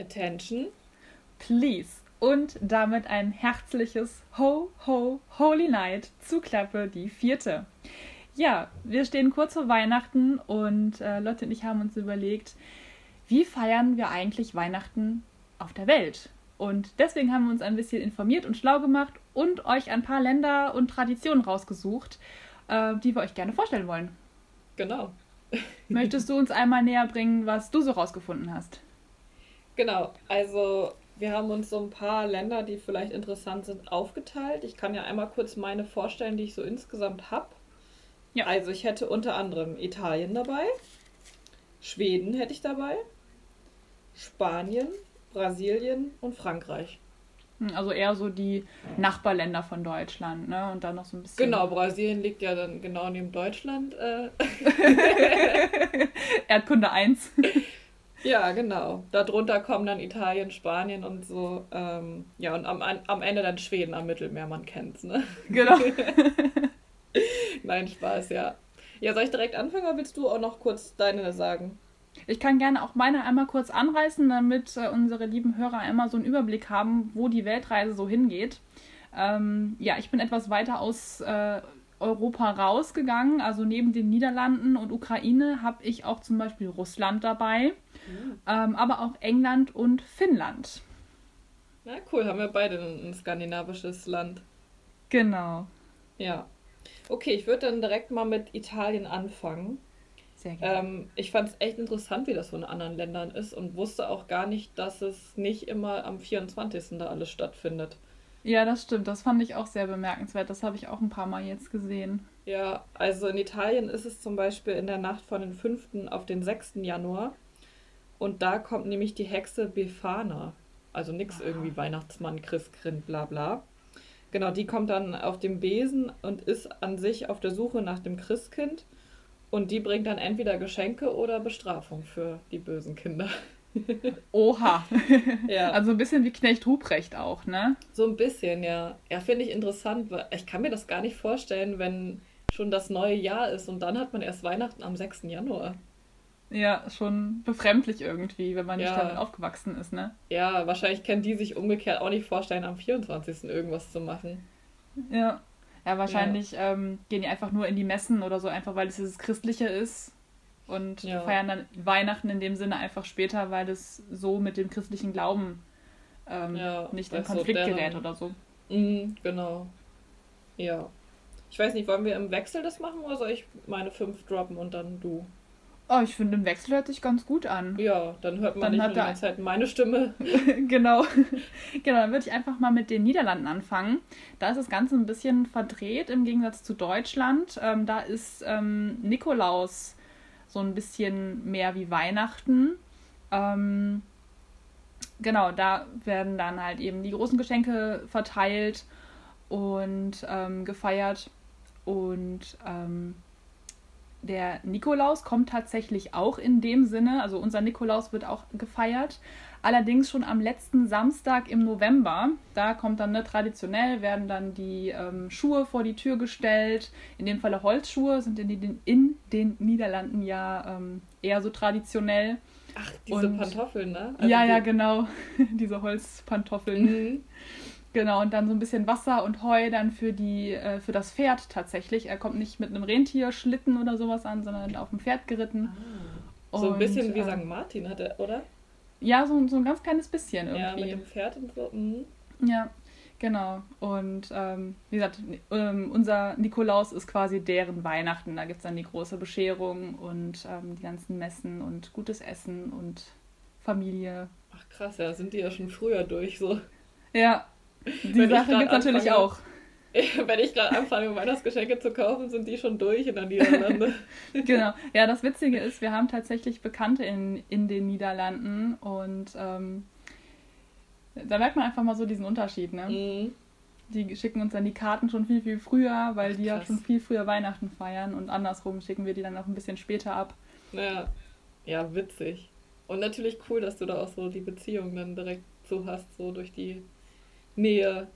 Attention. Please. Und damit ein herzliches Ho, Ho, Holy Night zu Klappe die vierte. Ja, wir stehen kurz vor Weihnachten und äh, Lotte und ich haben uns überlegt, wie feiern wir eigentlich Weihnachten auf der Welt? Und deswegen haben wir uns ein bisschen informiert und schlau gemacht und euch ein paar Länder und Traditionen rausgesucht, äh, die wir euch gerne vorstellen wollen. Genau. Möchtest du uns einmal näher bringen, was du so rausgefunden hast? Genau, also wir haben uns so ein paar Länder, die vielleicht interessant sind, aufgeteilt. Ich kann ja einmal kurz meine vorstellen, die ich so insgesamt habe. Ja. Also ich hätte unter anderem Italien dabei, Schweden hätte ich dabei, Spanien, Brasilien und Frankreich. Hm, also eher so die Nachbarländer von Deutschland, ne? Und dann noch so ein bisschen. Genau, Brasilien liegt ja dann genau neben Deutschland. Äh. Erdkunde 1. Ja, genau. Darunter kommen dann Italien, Spanien und so. Ähm, ja, und am, am Ende dann Schweden am Mittelmeer, man kennt's, ne? Genau. Nein, Spaß, ja. Ja, soll ich direkt anfangen oder willst du auch noch kurz deine sagen? Ich kann gerne auch meine einmal kurz anreißen, damit äh, unsere lieben Hörer einmal so einen Überblick haben, wo die Weltreise so hingeht. Ähm, ja, ich bin etwas weiter aus äh, Europa rausgegangen. Also neben den Niederlanden und Ukraine habe ich auch zum Beispiel Russland dabei, mhm. ähm, aber auch England und Finnland. Na cool, haben wir beide ein skandinavisches Land. Genau. Ja. Okay, ich würde dann direkt mal mit Italien anfangen. Sehr gerne. Ähm, ich fand es echt interessant, wie das so in anderen Ländern ist und wusste auch gar nicht, dass es nicht immer am 24. da alles stattfindet. Ja, das stimmt. Das fand ich auch sehr bemerkenswert. Das habe ich auch ein paar Mal jetzt gesehen. Ja, also in Italien ist es zum Beispiel in der Nacht von den 5. auf den 6. Januar. Und da kommt nämlich die Hexe Befana. Also nichts irgendwie Weihnachtsmann, Christkind, bla bla. Genau, die kommt dann auf dem Besen und ist an sich auf der Suche nach dem Christkind. Und die bringt dann entweder Geschenke oder Bestrafung für die bösen Kinder. Oha. ja. Also ein bisschen wie Knecht Ruprecht auch, ne? So ein bisschen, ja. Ja, finde ich interessant, weil ich kann mir das gar nicht vorstellen, wenn schon das neue Jahr ist und dann hat man erst Weihnachten am 6. Januar. Ja, schon befremdlich irgendwie, wenn man nicht damit aufgewachsen ist, ne? Ja, wahrscheinlich können die sich umgekehrt auch nicht vorstellen, am 24. irgendwas zu machen. Ja. Ja, wahrscheinlich ja. Ähm, gehen die einfach nur in die Messen oder so, einfach weil es dieses Christliche ist und ja. feiern dann Weihnachten in dem Sinne einfach später, weil es so mit dem christlichen Glauben ähm, ja, nicht in Konflikt so, gerät oder so. Mhm, genau. Ja. Ich weiß nicht, wollen wir im Wechsel das machen oder soll ich meine fünf droppen und dann du? Oh, ich finde, im Wechsel hört sich ganz gut an. Ja, dann hört man dann nicht die ganze Zeit meine Stimme. genau. genau, dann würde ich einfach mal mit den Niederlanden anfangen. Da ist das Ganze ein bisschen verdreht im Gegensatz zu Deutschland. Ähm, da ist ähm, Nikolaus so ein bisschen mehr wie Weihnachten. Ähm, genau, da werden dann halt eben die großen Geschenke verteilt und ähm, gefeiert. Und ähm, der Nikolaus kommt tatsächlich auch in dem Sinne, also unser Nikolaus wird auch gefeiert, allerdings schon am letzten Samstag im November. Da kommt dann ne, traditionell, werden dann die ähm, Schuhe vor die Tür gestellt. In dem Falle Holzschuhe sind in den, in den Niederlanden ja ähm, eher so traditionell. Ach, diese Und, Pantoffeln, ne? Also ja, ja, genau. diese Holzpantoffeln. Mhm. Genau, und dann so ein bisschen Wasser und Heu dann für die, äh, für das Pferd tatsächlich. Er kommt nicht mit einem Rentierschlitten oder sowas an, sondern auf dem Pferd geritten. Ah. So ein bisschen wie äh, St. Martin hat er, oder? Ja, so, so ein ganz kleines bisschen irgendwie. Ja, mit dem Pferd und so. Mhm. Ja, genau. Und ähm, wie gesagt, ähm, unser Nikolaus ist quasi deren Weihnachten. Da gibt es dann die große Bescherung und ähm, die ganzen Messen und gutes Essen und Familie. Ach krass, ja, sind die ja schon früher durch so. Ja, die wenn Sache gibt es natürlich auch. Wenn ich gerade anfange, Weihnachtsgeschenke zu kaufen, sind die schon durch in den Niederlanden. genau. Ja, das Witzige ist, wir haben tatsächlich Bekannte in, in den Niederlanden und ähm, da merkt man einfach mal so diesen Unterschied, ne? Mhm. Die schicken uns dann die Karten schon viel, viel früher, weil Ach, die ja schon viel früher Weihnachten feiern und andersrum schicken wir die dann auch ein bisschen später ab. Ja, ja, witzig. Und natürlich cool, dass du da auch so die Beziehung dann direkt so hast, so durch die Nähe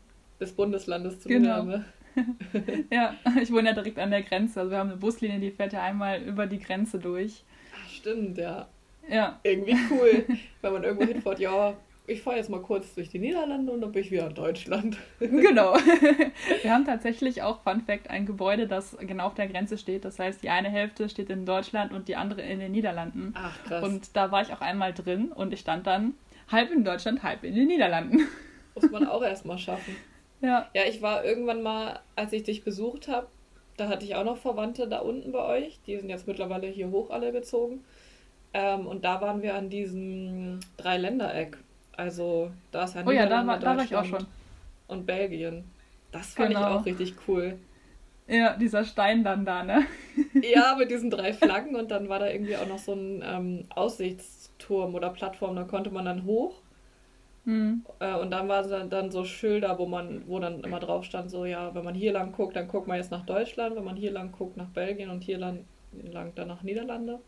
des Bundeslandes zu genau. ja, ich wohne ja direkt an der Grenze. Also wir haben eine Buslinie, die fährt ja einmal über die Grenze durch. Ach, stimmt, ja. Ja. Irgendwie cool, wenn man irgendwo hinfährt, ja, ich fahre jetzt mal kurz durch die Niederlande und dann bin ich wieder in Deutschland. Genau. Wir haben tatsächlich auch, Fun Fact, ein Gebäude, das genau auf der Grenze steht. Das heißt, die eine Hälfte steht in Deutschland und die andere in den Niederlanden. Ach, krass. Und da war ich auch einmal drin und ich stand dann halb in Deutschland, halb in den Niederlanden. Muss man auch erstmal schaffen. Ja. Ja, ich war irgendwann mal, als ich dich besucht habe, da hatte ich auch noch Verwandte da unten bei euch. Die sind jetzt mittlerweile hier hoch alle gezogen. Ähm, und da waren wir an diesem Dreiländereck. Also da ist ja Oh ja, da war, da war ich auch schon. Und Belgien. Das fand genau. ich auch richtig cool. Ja, dieser Stein dann da, ne? ja, mit diesen drei Flaggen und dann war da irgendwie auch noch so ein ähm, Aussichtsturm oder Plattform, da konnte man dann hoch. Mhm. Äh, und dann waren dann, dann so Schilder, wo man, wo dann immer drauf stand, so ja, wenn man hier lang guckt, dann guckt man jetzt nach Deutschland, wenn man hier lang guckt, nach Belgien und hier lang, lang dann nach Niederlande.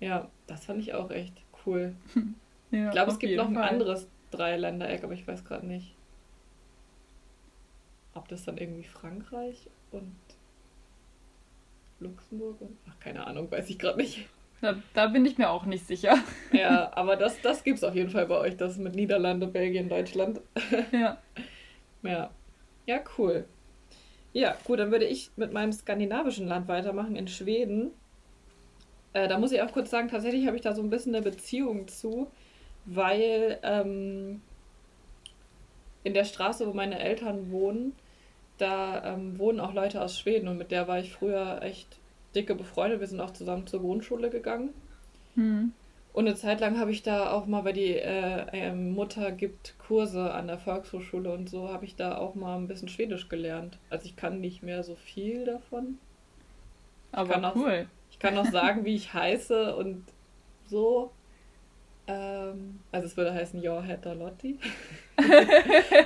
Ja, das fand ich auch echt cool. Ja, ich glaube, es gibt noch ein Fall. anderes Dreiländereck, aber ich weiß gerade nicht. Ob das dann irgendwie Frankreich und Luxemburg und. Ach, keine Ahnung, weiß ich gerade nicht. Da, da, bin ich mir auch nicht sicher. Ja, aber das, das gibt es auf jeden Fall bei euch, das mit Niederlande, Belgien, Deutschland. Ja. Ja. Ja, cool. Ja, gut, dann würde ich mit meinem skandinavischen Land weitermachen, in Schweden. Äh, da muss ich auch kurz sagen, tatsächlich habe ich da so ein bisschen eine Beziehung zu weil ähm, in der Straße, wo meine Eltern wohnen, da ähm, wohnen auch Leute aus Schweden und mit der war ich früher echt dicke befreundet. Wir sind auch zusammen zur Grundschule gegangen. Hm. Und eine Zeit lang habe ich da auch mal, weil die äh, äh, Mutter gibt Kurse an der Volkshochschule und so, habe ich da auch mal ein bisschen Schwedisch gelernt. Also ich kann nicht mehr so viel davon. Aber ich cool. Auch, ich kann auch sagen, wie ich heiße und so. Ähm, also es würde heißen Ja, Lotti.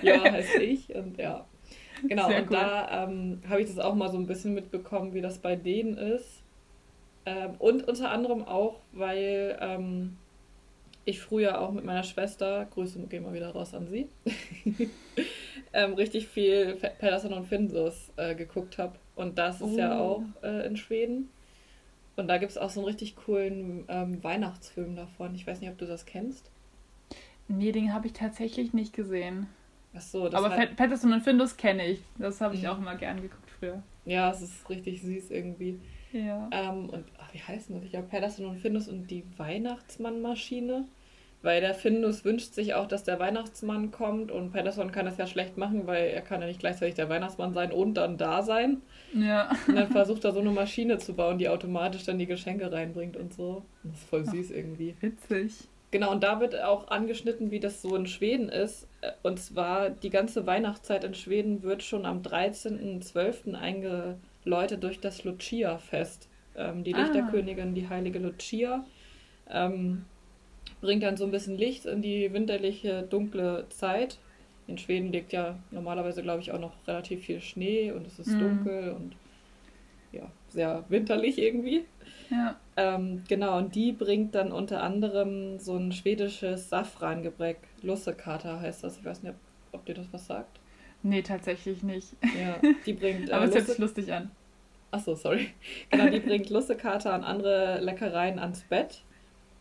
ja heißt ich und ja. Genau, Sehr und cool. da ähm, habe ich das auch mal so ein bisschen mitbekommen, wie das bei denen ist. Ähm, und unter anderem auch, weil ähm, ich früher auch mit meiner Schwester, Grüße gehen wir wieder raus an sie, ähm, richtig viel Pedersen und Finsus äh, geguckt habe. Und das ist oh. ja auch äh, in Schweden. Und da gibt es auch so einen richtig coolen ähm, Weihnachtsfilm davon. Ich weiß nicht, ob du das kennst. Nee, den habe ich tatsächlich nicht gesehen. Ach so, das Aber hat... Patterson und Findus kenne ich. Das habe ich mhm. auch immer gern geguckt früher. Ja, es ist richtig süß irgendwie. Ja. Ähm, und ach, wie heißen das? Ich glaube, Patterson und Findus und die Weihnachtsmannmaschine. Weil der Findus wünscht sich auch, dass der Weihnachtsmann kommt und Patterson kann das ja schlecht machen, weil er kann ja nicht gleichzeitig der Weihnachtsmann sein und dann da sein. Ja. Und dann versucht er so eine Maschine zu bauen, die automatisch dann die Geschenke reinbringt und so. Das ist voll süß Ach, irgendwie. Witzig. Genau, und da wird auch angeschnitten, wie das so in Schweden ist. Und zwar die ganze Weihnachtszeit in Schweden wird schon am 13.12. eingeläutet durch das Lucia-Fest. Ähm, die ah. Lichterkönigin, die heilige Lucia. Ähm, bringt dann so ein bisschen Licht in die winterliche, dunkle Zeit. In Schweden liegt ja normalerweise, glaube ich, auch noch relativ viel Schnee und es ist mhm. dunkel und ja, sehr winterlich irgendwie. Ja. Ähm, genau, und die bringt dann unter anderem so ein schwedisches Safrangebräck. Lussekater heißt das. Ich weiß nicht, ob, ob dir das was sagt. Nee, tatsächlich nicht. Ja, die bringt. Äh, Aber es hört sich lustig an. Achso, sorry. Genau, die bringt Lussekater und andere Leckereien ans Bett.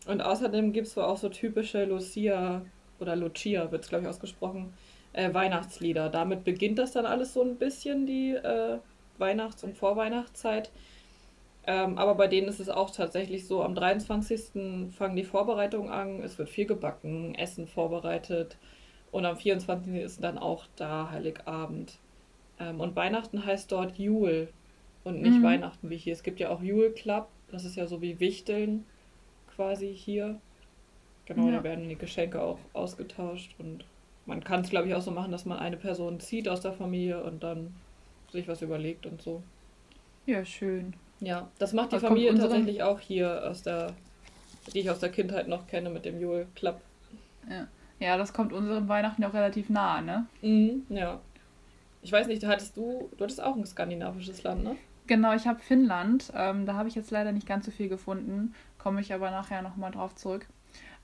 Und außerdem gibt es wohl auch so typische Lucia oder Lucia, wird es glaube ich ausgesprochen, äh, Weihnachtslieder. Damit beginnt das dann alles so ein bisschen, die äh, Weihnachts- und Vorweihnachtszeit. Ähm, aber bei denen ist es auch tatsächlich so, am 23. fangen die Vorbereitungen an, es wird viel gebacken, Essen vorbereitet und am 24. ist dann auch da Heiligabend. Ähm, und Weihnachten heißt dort Jule und nicht mhm. Weihnachten wie hier. Es gibt ja auch Jule Club, das ist ja so wie Wichteln quasi hier. Genau, ja. da werden die Geschenke auch ausgetauscht und man kann es, glaube ich, auch so machen, dass man eine Person zieht aus der Familie und dann sich was überlegt und so. Ja, schön. Ja, das macht die das Familie tatsächlich auch hier aus der, die ich aus der Kindheit noch kenne mit dem Jule Club. Ja. ja, das kommt unserem Weihnachten auch relativ nah, ne? Mhm, ja. Ich weiß nicht, hattest du, du hattest auch ein skandinavisches Land, ne? Genau, ich habe Finnland. Ähm, da habe ich jetzt leider nicht ganz so viel gefunden. Komme ich aber nachher nochmal drauf zurück.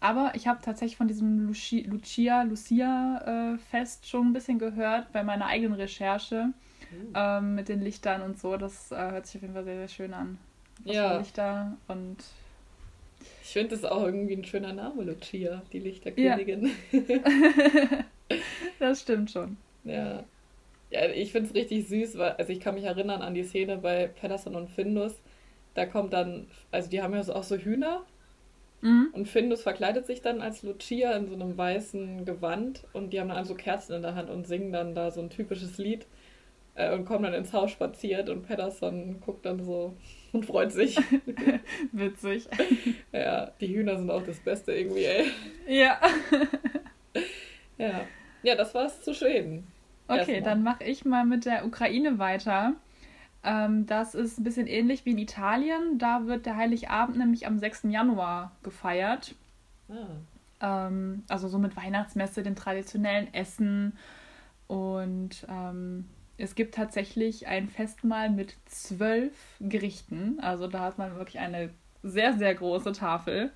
Aber ich habe tatsächlich von diesem Lucia, Lucia, Lucia äh, Fest schon ein bisschen gehört bei meiner eigenen Recherche mhm. ähm, mit den Lichtern und so. Das äh, hört sich auf jeden Fall sehr, sehr schön an. Was ja. Lichter und Ich finde das auch irgendwie ein schöner Name, Lucia, die Lichterkönigin. Ja. das stimmt schon. Ja. Ja, ich finde es richtig süß, weil, also ich kann mich erinnern an die Szene bei Pedersen und Findus. Da kommt dann, also die haben ja auch so Hühner Mhm. Und Findus verkleidet sich dann als Lucia in so einem weißen Gewand und die haben dann also Kerzen in der Hand und singen dann da so ein typisches Lied äh, und kommen dann ins Haus spaziert und Pedersen guckt dann so und freut sich. Witzig. Ja, die Hühner sind auch das Beste irgendwie, ey. Ja. ja. Ja, das war's zu Schweden. Okay, dann mache ich mal mit der Ukraine weiter. Ähm, das ist ein bisschen ähnlich wie in Italien. Da wird der Heiligabend nämlich am 6. Januar gefeiert. Ah. Ähm, also so mit Weihnachtsmesse, den traditionellen Essen. Und ähm, es gibt tatsächlich ein Festmahl mit zwölf Gerichten. Also da hat man wirklich eine sehr, sehr große Tafel.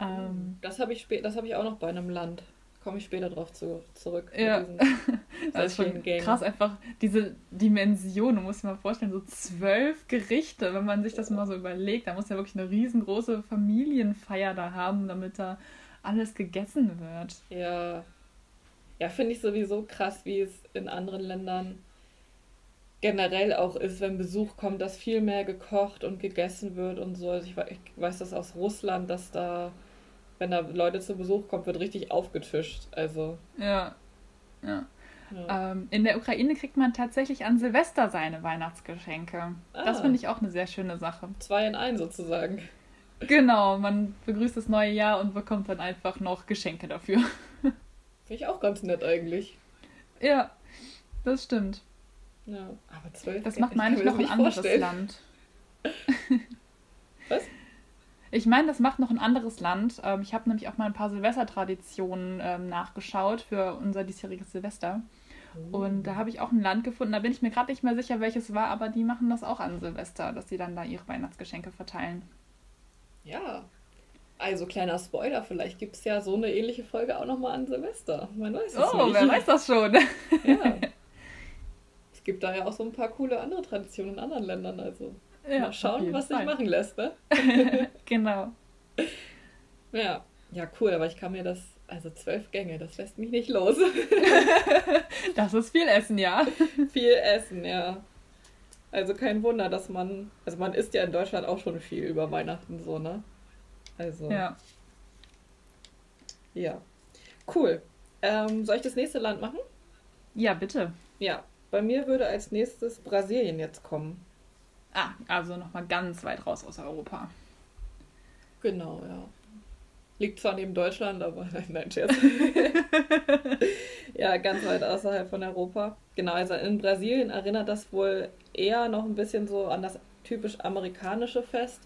Ähm, das habe ich, hab ich auch noch bei einem Land komme ich später drauf zu, zurück. Ja. das ist schon Game. krass, einfach diese Dimension. Du musst dir mal vorstellen, so zwölf Gerichte, wenn man sich das mal so überlegt. Da muss ja wirklich eine riesengroße Familienfeier da haben, damit da alles gegessen wird. Ja. Ja, finde ich sowieso krass, wie es in anderen Ländern generell auch ist, wenn Besuch kommt, dass viel mehr gekocht und gegessen wird und so. Also ich, ich weiß das aus Russland, dass da wenn da Leute zu Besuch kommen, wird richtig aufgetischt. Also. Ja. Ja. ja. Ähm, in der Ukraine kriegt man tatsächlich an Silvester seine Weihnachtsgeschenke. Ah. Das finde ich auch eine sehr schöne Sache. Zwei in ein sozusagen. Genau, man begrüßt das neue Jahr und bekommt dann einfach noch Geschenke dafür. Finde ich auch ganz nett eigentlich. Ja, das stimmt. Ja, aber zwölf. Das macht, meine ich, noch ein anderes vorstellen. Land. Was? Ich meine, das macht noch ein anderes Land. Ähm, ich habe nämlich auch mal ein paar Silvestertraditionen ähm, nachgeschaut für unser diesjähriges Silvester. Oh. Und da habe ich auch ein Land gefunden, da bin ich mir gerade nicht mehr sicher, welches war, aber die machen das auch an Silvester, dass sie dann da ihre Weihnachtsgeschenke verteilen. Ja. Also kleiner Spoiler, vielleicht gibt es ja so eine ähnliche Folge auch nochmal an Silvester. Man weiß es oh, nicht. wer weiß das schon. ja. Es gibt da ja auch so ein paar coole andere Traditionen in anderen Ländern, also ja, Mal schauen, was sich machen lässt, ne? genau. Ja, ja, cool, aber ich kann mir das, also zwölf Gänge, das lässt mich nicht los. das ist viel Essen, ja. viel Essen, ja. Also kein Wunder, dass man, also man isst ja in Deutschland auch schon viel über Weihnachten so, ne? Also. Ja. Ja. Cool. Ähm, soll ich das nächste Land machen? Ja, bitte. Ja, bei mir würde als nächstes Brasilien jetzt kommen. Ah, also nochmal ganz weit raus aus Europa. Genau, ja. Liegt zwar neben Deutschland, aber nein, Scherz. ja, ganz weit außerhalb von Europa. Genau, also in Brasilien erinnert das wohl eher noch ein bisschen so an das typisch amerikanische Fest.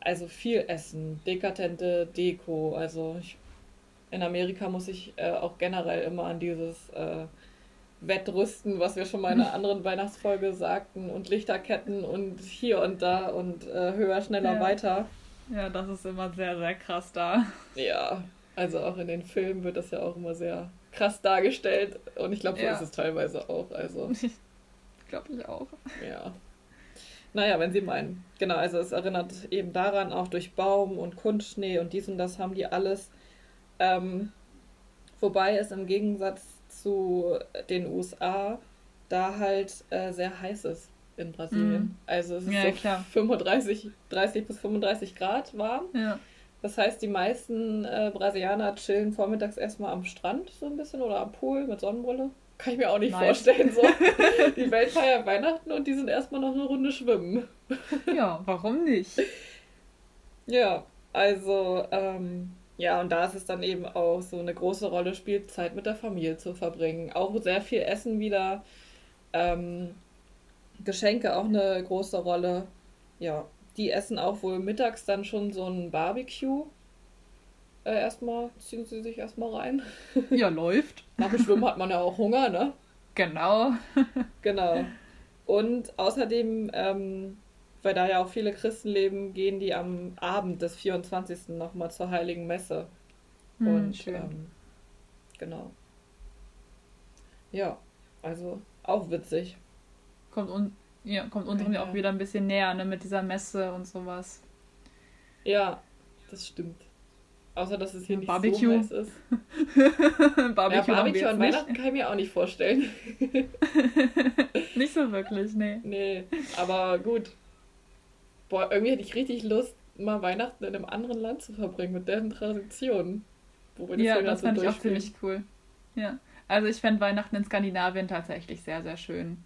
Also viel Essen, dekadente Deko. Also ich, in Amerika muss ich äh, auch generell immer an dieses äh, Wettrüsten, was wir schon mal in einer anderen Weihnachtsfolge sagten, und Lichterketten und hier und da und äh, höher, schneller, ja. weiter. Ja, das ist immer sehr, sehr krass da. Ja, also auch in den Filmen wird das ja auch immer sehr krass dargestellt und ich glaube, so ja. ist es teilweise auch. Also. glaube ich auch. Ja. Naja, wenn Sie meinen. Genau, also es erinnert eben daran, auch durch Baum und Kunstschnee und dies und das haben die alles. Ähm, wobei es im Gegensatz zu den USA da halt äh, sehr heiß ist in Brasilien. Mm. Also es ist ja, so klar. 35, 30 bis 35 Grad warm. Ja. Das heißt, die meisten äh, Brasilianer chillen vormittags erstmal am Strand so ein bisschen oder am Pool mit Sonnenbrille. Kann ich mir auch nicht nice. vorstellen. So. die Welt feiert Weihnachten und die sind erstmal noch eine Runde schwimmen. ja, warum nicht? Ja, also ähm, ja, und da ist es dann eben auch so eine große Rolle spielt, Zeit mit der Familie zu verbringen. Auch sehr viel Essen wieder. Ähm, Geschenke auch eine große Rolle. Ja, die essen auch wohl mittags dann schon so ein Barbecue. Äh, erstmal ziehen sie sich erstmal rein. Ja, läuft. Nach dem Schwimmen hat man ja auch Hunger, ne? Genau. genau. Und außerdem ähm, weil da ja auch viele Christen leben, gehen die am Abend des 24. nochmal zur Heiligen Messe. Hm, und ähm, genau. Ja, also auch witzig. Kommt, un ja, kommt unserem ja auch wieder ein bisschen näher, ne, mit dieser Messe und sowas. Ja, das stimmt. Außer, dass es hier nicht Barbecue. so heiß ist. Barbecue, ja, Barbecue an Weihnachten kann ich mir auch nicht vorstellen. nicht so wirklich, nee. Nee, aber gut. Boah, irgendwie hätte ich richtig Lust, mal Weihnachten in einem anderen Land zu verbringen mit deren Traditionen. ja, das fand ich auch ziemlich cool. Ja, also ich fände Weihnachten in Skandinavien tatsächlich sehr, sehr schön.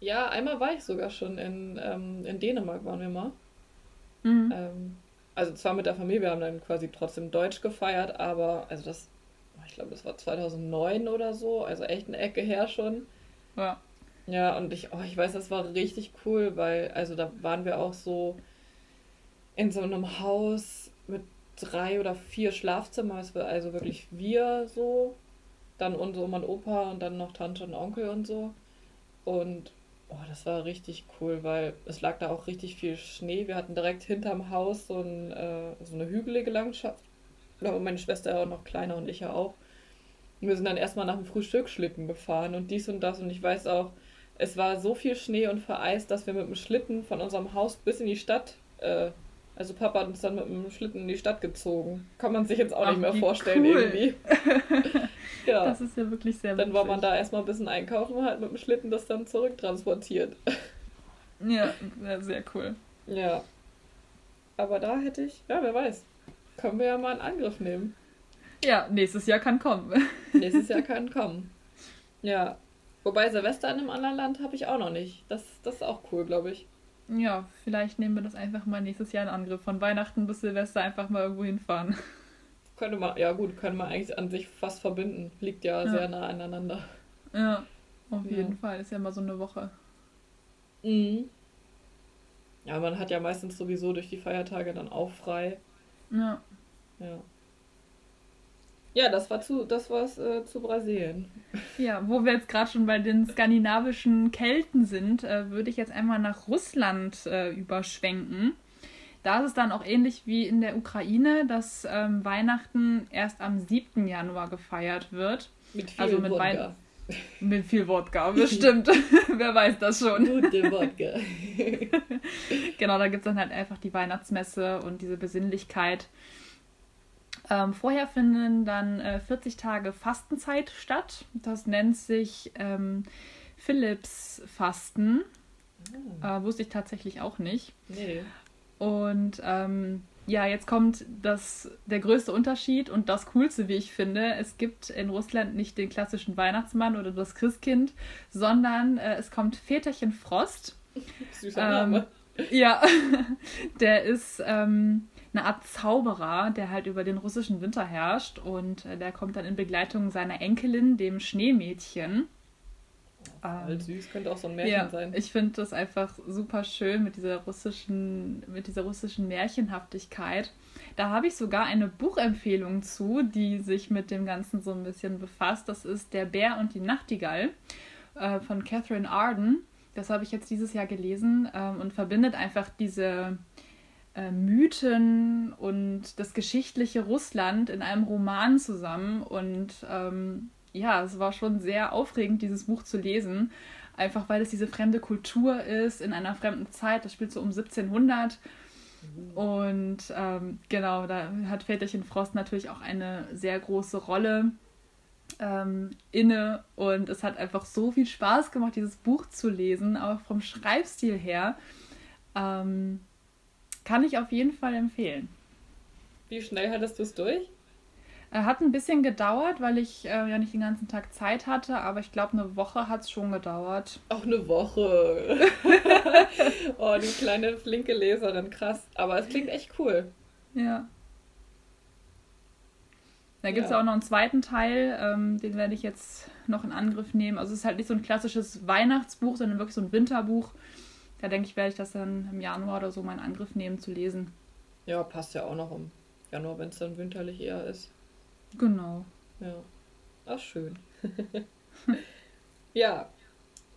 Ja, einmal war ich sogar schon in, ähm, in Dänemark, waren wir mal. Mhm. Ähm, also zwar mit der Familie, wir haben dann quasi trotzdem Deutsch gefeiert, aber also das, ich glaube, das war 2009 oder so, also echt eine Ecke her schon. Ja. Ja, und ich, oh, ich weiß, das war richtig cool, weil, also da waren wir auch so in so einem Haus mit drei oder vier Schlafzimmern, also wirklich wir so, dann unsere Oma und Opa und dann noch Tante und Onkel und so. Und Oh, das war richtig cool, weil es lag da auch richtig viel Schnee. Wir hatten direkt hinterm Haus so, ein, äh, so eine hügelige Landschaft. Aber meine Schwester auch noch kleiner und ich ja auch. Und wir sind dann erstmal nach dem Frühstück Schlitten gefahren und dies und das. Und ich weiß auch, es war so viel Schnee und vereist, dass wir mit dem Schlitten von unserem Haus bis in die Stadt äh, also Papa hat uns dann mit dem Schlitten in die Stadt gezogen. Kann man sich jetzt auch Ach, nicht mehr vorstellen cool. irgendwie. ja. Das ist ja wirklich sehr Dann war man da erstmal ein bisschen einkaufen und hat mit dem Schlitten das dann zurücktransportiert. ja, sehr cool. Ja. Aber da hätte ich, ja, wer weiß. Können wir ja mal einen Angriff nehmen. Ja, nächstes Jahr kann kommen. nächstes Jahr kann kommen. Ja. Wobei Silvester in einem anderen Land habe ich auch noch nicht. Das, das ist auch cool, glaube ich. Ja, vielleicht nehmen wir das einfach mal nächstes Jahr in Angriff. Von Weihnachten bis Silvester einfach mal irgendwo hinfahren. Könnte man, ja gut, können wir eigentlich an sich fast verbinden. Liegt ja, ja. sehr nah aneinander. Ja, auf ja. jeden Fall. Ist ja immer so eine Woche. Mhm. Ja, man hat ja meistens sowieso durch die Feiertage dann auch frei. Ja. Ja. Ja, das war zu, das war's äh, zu Brasilien. Ja, wo wir jetzt gerade schon bei den skandinavischen Kelten sind, äh, würde ich jetzt einmal nach Russland äh, überschwenken. Da ist es dann auch ähnlich wie in der Ukraine, dass ähm, Weihnachten erst am 7. Januar gefeiert wird. Mit viel also mit Wodka. mit viel Wodka, bestimmt. Wer weiß das schon. Gute Wodka. genau, da gibt es dann halt einfach die Weihnachtsmesse und diese Besinnlichkeit. Ähm, vorher finden dann äh, 40 Tage Fastenzeit statt. Das nennt sich ähm, Philips-Fasten. Oh. Äh, wusste ich tatsächlich auch nicht. Nee. Und ähm, ja, jetzt kommt das, der größte Unterschied und das Coolste, wie ich finde. Es gibt in Russland nicht den klassischen Weihnachtsmann oder das Christkind, sondern äh, es kommt Väterchen Frost. Süßer Name. Ähm, ja, der ist ähm, eine Art Zauberer, der halt über den russischen Winter herrscht und äh, der kommt dann in Begleitung seiner Enkelin, dem Schneemädchen. Ähm, süß, könnte auch so ein Märchen ja, sein. Ich finde das einfach super schön mit dieser russischen, mit dieser russischen Märchenhaftigkeit. Da habe ich sogar eine Buchempfehlung zu, die sich mit dem Ganzen so ein bisschen befasst. Das ist Der Bär und die Nachtigall äh, von Catherine Arden. Das habe ich jetzt dieses Jahr gelesen ähm, und verbindet einfach diese äh, Mythen und das geschichtliche Russland in einem Roman zusammen. Und ähm, ja, es war schon sehr aufregend, dieses Buch zu lesen. Einfach weil es diese fremde Kultur ist, in einer fremden Zeit. Das spielt so um 1700. Und ähm, genau, da hat Väterchen Frost natürlich auch eine sehr große Rolle ähm, inne. Und es hat einfach so viel Spaß gemacht, dieses Buch zu lesen, auch vom Schreibstil her. Ähm, kann ich auf jeden Fall empfehlen. Wie schnell hattest du es durch? Er Hat ein bisschen gedauert, weil ich äh, ja nicht den ganzen Tag Zeit hatte, aber ich glaube, eine Woche hat es schon gedauert. Auch eine Woche. oh, die kleine flinke Leserin, krass. Aber es klingt echt cool. Ja. Da gibt es ja. auch noch einen zweiten Teil, ähm, den werde ich jetzt noch in Angriff nehmen. Also es ist halt nicht so ein klassisches Weihnachtsbuch, sondern wirklich so ein Winterbuch. Da denke ich, werde ich das dann im Januar oder so in Angriff nehmen zu lesen. Ja, passt ja auch noch im Januar, wenn es dann winterlich eher ist. Genau. Ja. Ach, schön. ja,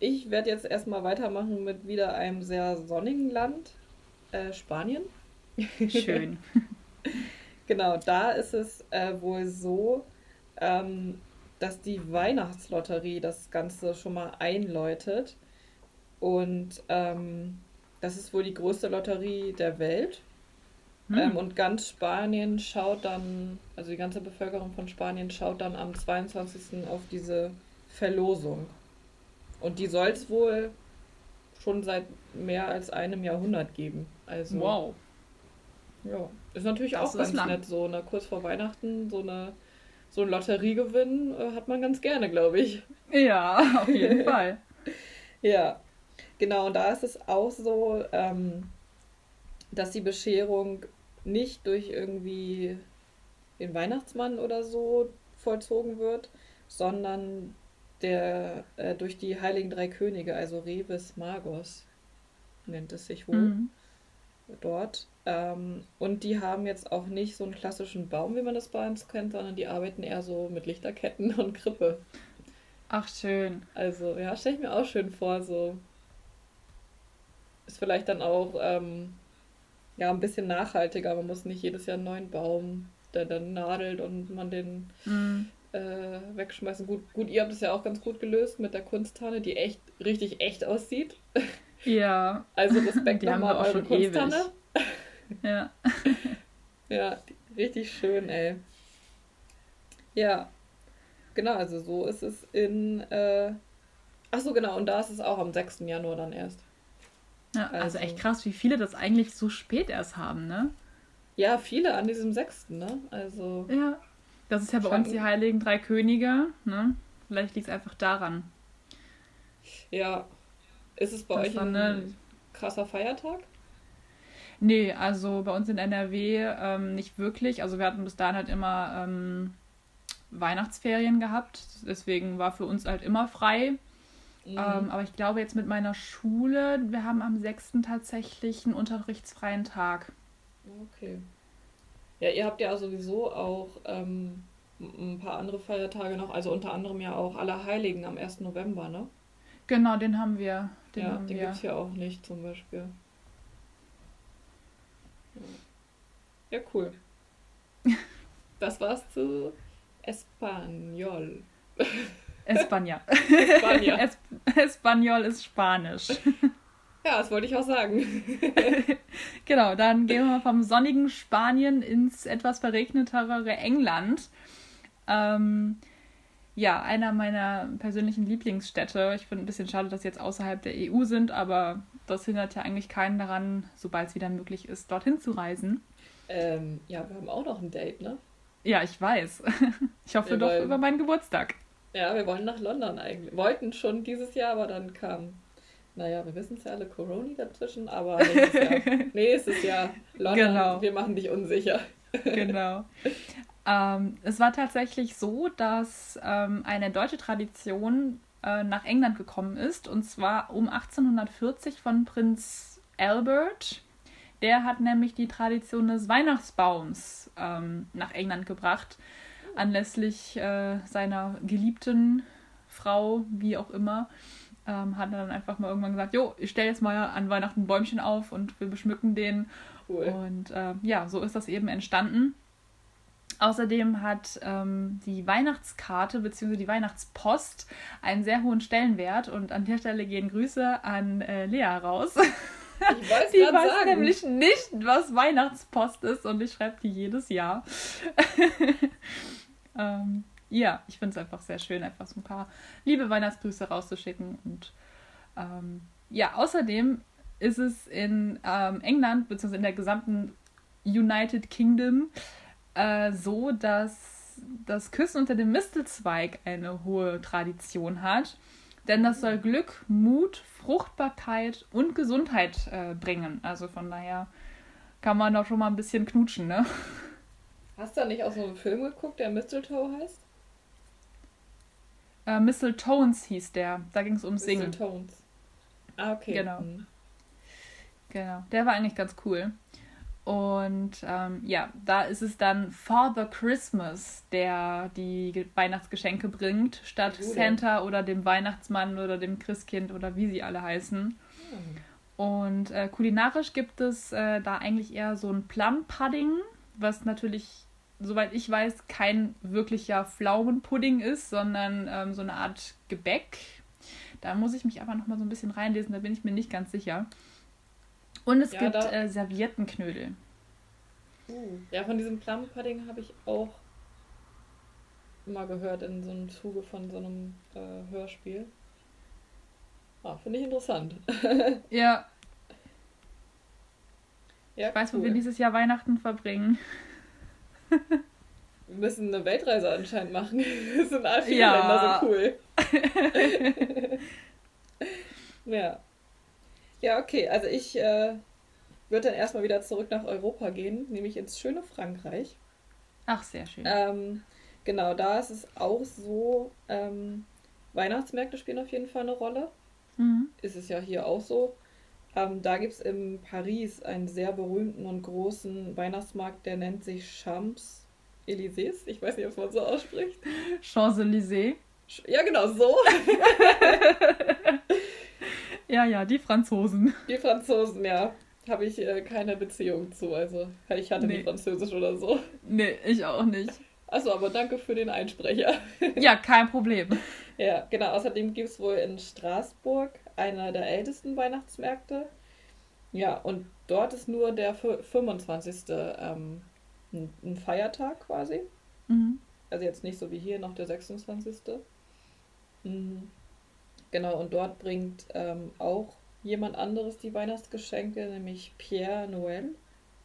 ich werde jetzt erstmal weitermachen mit wieder einem sehr sonnigen Land, äh, Spanien. Schön. genau, da ist es äh, wohl so, ähm, dass die Weihnachtslotterie das Ganze schon mal einläutet. Und ähm, das ist wohl die größte Lotterie der Welt. Hm. Ähm, und ganz Spanien schaut dann, also die ganze Bevölkerung von Spanien schaut dann am 22. auf diese Verlosung. Und die soll es wohl schon seit mehr als einem Jahrhundert geben. Also, wow. Ja, ist natürlich das auch ist ganz lang. nett, so eine kurz vor Weihnachten, so eine so ein Lotteriegewinn äh, hat man ganz gerne, glaube ich. Ja, auf jeden Fall. ja, genau, und da ist es auch so, ähm, dass die Bescherung nicht durch irgendwie den Weihnachtsmann oder so vollzogen wird, sondern der äh, durch die Heiligen Drei Könige, also Revis Magos nennt es sich wohl mhm. dort. Ähm, und die haben jetzt auch nicht so einen klassischen Baum, wie man das bei uns kennt, sondern die arbeiten eher so mit Lichterketten und Krippe. Ach, schön. Also, ja, stelle ich mir auch schön vor, so. Ist vielleicht dann auch ähm, ja, ein bisschen nachhaltiger. Man muss nicht jedes Jahr einen neuen Baum, der dann nadelt und man den mhm. äh, wegschmeißen. Gut, gut, ihr habt es ja auch ganz gut gelöst mit der Kunsttanne, die echt richtig echt aussieht. Ja. Also Respekt nochmal eure Kunsttanne. Ja. ja, richtig schön, ey. Ja. Genau, also so ist es in. Äh... Ach so, genau, und da ist es auch am 6. Januar dann erst. Ja, also, also echt krass, wie viele das eigentlich so spät erst haben, ne? Ja, viele an diesem 6., ne? Also. Ja. Das ist ja bei uns die Heiligen Drei Könige, ne? Vielleicht liegt es einfach daran. Ja. Ist es bei das euch ein ne... krasser Feiertag? Nee, also bei uns in NRW ähm, nicht wirklich. Also wir hatten bis dahin halt immer ähm, Weihnachtsferien gehabt. Deswegen war für uns halt immer frei. Mhm. Ähm, aber ich glaube jetzt mit meiner Schule, wir haben am 6. tatsächlich einen unterrichtsfreien Tag. Okay. Ja, ihr habt ja sowieso auch ähm, ein paar andere Feiertage noch, also unter anderem ja auch Allerheiligen am 1. November, ne? Genau, den haben wir. Den ja, haben den gibt es ja auch nicht zum Beispiel. Ja, cool. Das war's zu Espanol. Espanja. Espanja. Es Espanol ist Spanisch. Ja, das wollte ich auch sagen. genau, dann gehen wir mal vom sonnigen Spanien ins etwas verregnetere England. Ähm, ja, einer meiner persönlichen Lieblingsstädte. Ich finde ein bisschen schade, dass sie jetzt außerhalb der EU sind, aber das hindert ja eigentlich keinen daran, sobald es wieder möglich ist, dorthin zu reisen. Ähm, ja, wir haben auch noch ein Date, ne? Ja, ich weiß. Ich hoffe wir doch über meinen Geburtstag. Ja, wir wollen nach London eigentlich. Wollten schon dieses Jahr, aber dann kam, naja, wir wissen es ja alle, Corona dazwischen, aber nächstes Jahr. nächstes Jahr. London, genau. wir machen dich unsicher. genau. Ähm, es war tatsächlich so, dass ähm, eine deutsche Tradition äh, nach England gekommen ist, und zwar um 1840 von Prinz Albert. Der hat nämlich die Tradition des Weihnachtsbaums ähm, nach England gebracht, anlässlich äh, seiner geliebten Frau, wie auch immer. Ähm, hat er dann einfach mal irgendwann gesagt, jo, ich stelle jetzt mal an Weihnachten ein Bäumchen auf und wir beschmücken den. Cool. Und äh, ja, so ist das eben entstanden. Außerdem hat ähm, die Weihnachtskarte bzw. die Weihnachtspost einen sehr hohen Stellenwert und an der Stelle gehen Grüße an äh, Lea raus. Ich weiß die weiß sagen. nämlich nicht, was Weihnachtspost ist und ich schreibe die jedes Jahr. ähm, ja, ich finde es einfach sehr schön, einfach so ein paar liebe Weihnachtsgrüße rauszuschicken. Und ähm, ja, außerdem ist es in ähm, England bzw. in der gesamten United Kingdom äh, so, dass das Küssen unter dem Mistelzweig eine hohe Tradition hat. Denn das soll Glück, Mut, Fruchtbarkeit und Gesundheit äh, bringen. Also von daher kann man doch schon mal ein bisschen knutschen, ne? Hast du da nicht auch so einen Film geguckt, der Mistletoe heißt? Äh, Mistletones hieß der. Da ging es um Singen. Mistletones. Ah, okay. Genau. Mhm. Genau. Der war eigentlich ganz cool. Und ähm, ja, da ist es dann Father Christmas, der die Weihnachtsgeschenke bringt, statt Gute. Santa oder dem Weihnachtsmann oder dem Christkind oder wie sie alle heißen. Hm. Und äh, kulinarisch gibt es äh, da eigentlich eher so ein Plum-Pudding, was natürlich, soweit ich weiß, kein wirklicher Pflaumenpudding ist, sondern ähm, so eine Art Gebäck. Da muss ich mich aber noch mal so ein bisschen reinlesen, da bin ich mir nicht ganz sicher. Und es ja, gibt äh, Serviettenknödel. Uh, ja, von diesem Plum-Pudding habe ich auch mal gehört in so einem Zuge von so einem äh, Hörspiel. Ah, finde ich interessant. ja. ja. Ich weiß, cool. wo wir dieses Jahr Weihnachten verbringen. Wir müssen eine Weltreise anscheinend machen. Das sind alle viele ja. Länder so cool. ja. Ja, okay. Also ich äh, würde dann erstmal wieder zurück nach Europa gehen, nämlich ins schöne Frankreich. Ach, sehr schön. Ähm, genau, da ist es auch so, ähm, Weihnachtsmärkte spielen auf jeden Fall eine Rolle. Mhm. Ist es ja hier auch so. Ähm, da gibt es in Paris einen sehr berühmten und großen Weihnachtsmarkt, der nennt sich Champs Élysées. Ich weiß nicht, ob man so ausspricht. Champs-Élysées. Ja, genau, so. ja, ja, die Franzosen. Die Franzosen, ja. Habe ich äh, keine Beziehung zu. Also, ich hatte nee. nie Französisch oder so. Nee, ich auch nicht. Achso, aber danke für den Einsprecher. ja, kein Problem. Ja, genau. Außerdem gibt es wohl in Straßburg einer der ältesten Weihnachtsmärkte. Ja, und dort ist nur der 25. Ähm, ein, Feiertag quasi. Mhm. Also jetzt nicht so wie hier noch der 26. Mhm. Genau, und dort bringt ähm, auch jemand anderes die Weihnachtsgeschenke, nämlich Pierre Noël.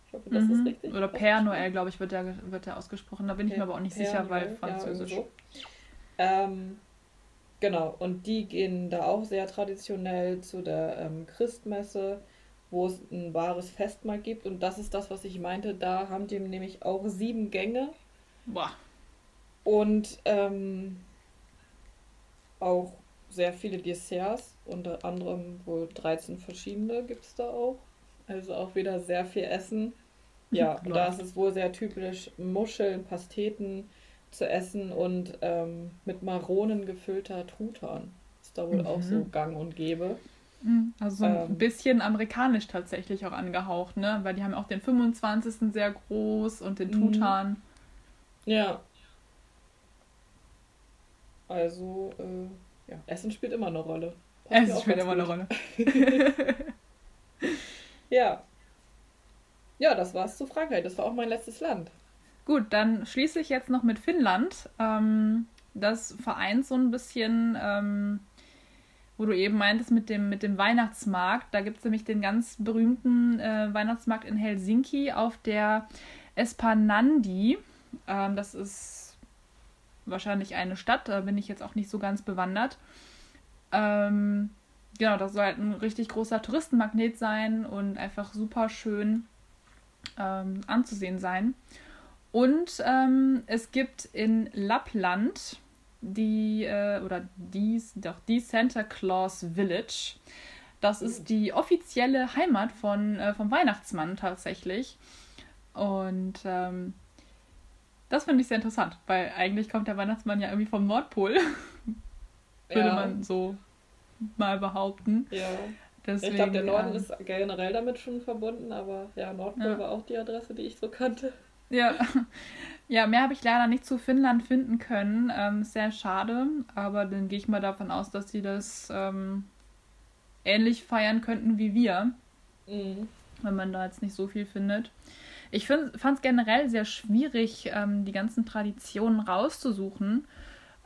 Ich hoffe, das mhm. ist richtig. Oder Père Noël, glaube ich, wird der, wird der ausgesprochen. Da bin ich mir aber auch nicht Père sicher, Noël, weil Französisch. Ja, so. ähm, genau, und die gehen da auch sehr traditionell zu der ähm, Christmesse wo es ein wahres Festmahl gibt. Und das ist das, was ich meinte. Da haben die nämlich auch sieben Gänge. Boah. Und ähm, auch sehr viele Desserts, unter anderem wohl 13 verschiedene gibt es da auch. Also auch wieder sehr viel Essen. Ja, und da ist es wohl sehr typisch, Muscheln, Pasteten zu essen und ähm, mit Maronen gefüllter Truthahn. Ist da wohl mhm. auch so gang und gäbe. Mhm. Also so ein ähm, bisschen amerikanisch tatsächlich auch angehaucht, ne? Weil die haben auch den 25. sehr groß und den mhm. Tutan. Ja. Also, äh, ja, Essen spielt immer eine Rolle. Passt Essen spielt immer gut. eine Rolle. ja. Ja, das war's zu Frankreich. Das war auch mein letztes Land. Gut, dann schließe ich jetzt noch mit Finnland. Ähm, das vereint so ein bisschen ähm, wo du eben meintest mit dem, mit dem Weihnachtsmarkt. Da gibt es nämlich den ganz berühmten äh, Weihnachtsmarkt in Helsinki auf der Espanandi. Ähm, das ist wahrscheinlich eine Stadt, da bin ich jetzt auch nicht so ganz bewandert. Ähm, genau, das soll halt ein richtig großer Touristenmagnet sein und einfach super schön ähm, anzusehen sein. Und ähm, es gibt in Lappland die, äh, oder die, doch, die Santa Claus Village. Das ist die offizielle Heimat von, äh, vom Weihnachtsmann tatsächlich. Und ähm, das finde ich sehr interessant, weil eigentlich kommt der Weihnachtsmann ja irgendwie vom Nordpol. Würde ja. man so mal behaupten. Ja. Deswegen, ich glaube, der Norden ähm, ist generell damit schon verbunden, aber ja, Nordpol ja. war auch die Adresse, die ich so kannte. Ja, ja mehr habe ich leider nicht zu Finnland finden können. Ähm, sehr schade, aber dann gehe ich mal davon aus, dass sie das ähm, ähnlich feiern könnten wie wir. Mhm. Wenn man da jetzt nicht so viel findet. Ich fand es generell sehr schwierig, ähm, die ganzen Traditionen rauszusuchen.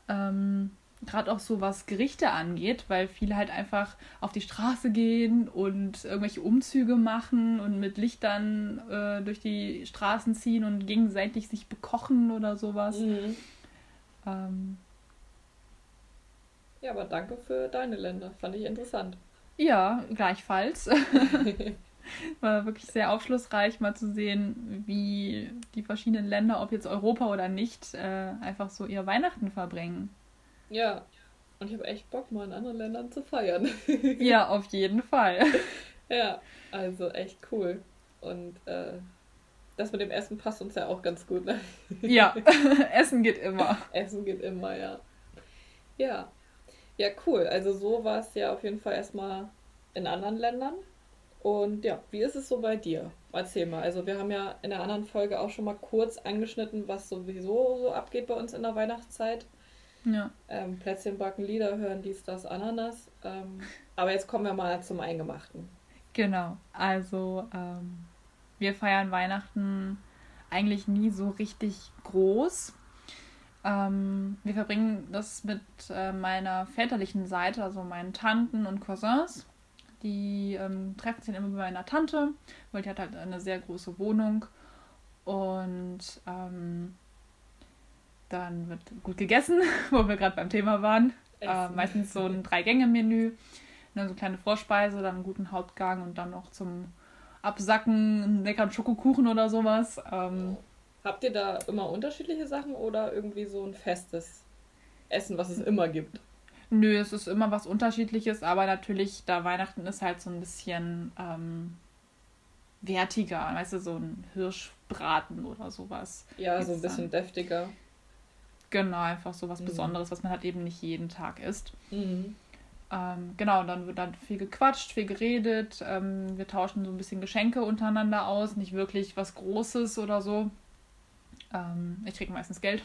Ähm, gerade auch so was Gerichte angeht, weil viele halt einfach auf die Straße gehen und irgendwelche Umzüge machen und mit Lichtern äh, durch die Straßen ziehen und gegenseitig sich bekochen oder sowas. Mhm. Ähm. Ja, aber danke für deine Länder. Fand ich interessant. Ja, gleichfalls. War wirklich sehr aufschlussreich, mal zu sehen, wie die verschiedenen Länder, ob jetzt Europa oder nicht, äh, einfach so ihr Weihnachten verbringen. Ja, und ich habe echt Bock, mal in anderen Ländern zu feiern. ja, auf jeden Fall. Ja, also echt cool. Und äh, das mit dem Essen passt uns ja auch ganz gut. Ne? Ja, Essen geht immer. Essen geht immer, ja. Ja. Ja, cool. Also so war es ja auf jeden Fall erstmal in anderen Ländern. Und ja, wie ist es so bei dir? Erzähl mal. Also wir haben ja in der anderen Folge auch schon mal kurz angeschnitten, was sowieso so abgeht bei uns in der Weihnachtszeit. Ja. Ähm, Plätzchen backen, Lieder hören, dies, das, Ananas. Ähm, aber jetzt kommen wir mal zum Eingemachten. Genau. Also, ähm, wir feiern Weihnachten eigentlich nie so richtig groß. Ähm, wir verbringen das mit äh, meiner väterlichen Seite, also meinen Tanten und Cousins. Die ähm, treffen sich immer bei meiner Tante, weil die hat halt eine sehr große Wohnung. Und ähm, dann wird gut gegessen, wo wir gerade beim Thema waren. Äh, meistens so ein Drei-Gänge-Menü, ne, so eine kleine Vorspeise, dann einen guten Hauptgang und dann noch zum Absacken einen leckeren Schokokuchen oder sowas. Ähm, Habt ihr da immer unterschiedliche Sachen oder irgendwie so ein festes Essen, was es immer gibt? Nö, es ist immer was Unterschiedliches, aber natürlich, da Weihnachten ist halt so ein bisschen ähm, wertiger, weißt du, so ein Hirschbraten oder sowas. Ja, so ein bisschen dann. deftiger. Genau, einfach so was mhm. Besonderes, was man halt eben nicht jeden Tag isst. Mhm. Ähm, genau, und dann wird dann viel gequatscht, viel geredet. Ähm, wir tauschen so ein bisschen Geschenke untereinander aus, nicht wirklich was Großes oder so. Ähm, ich kriege meistens Geld.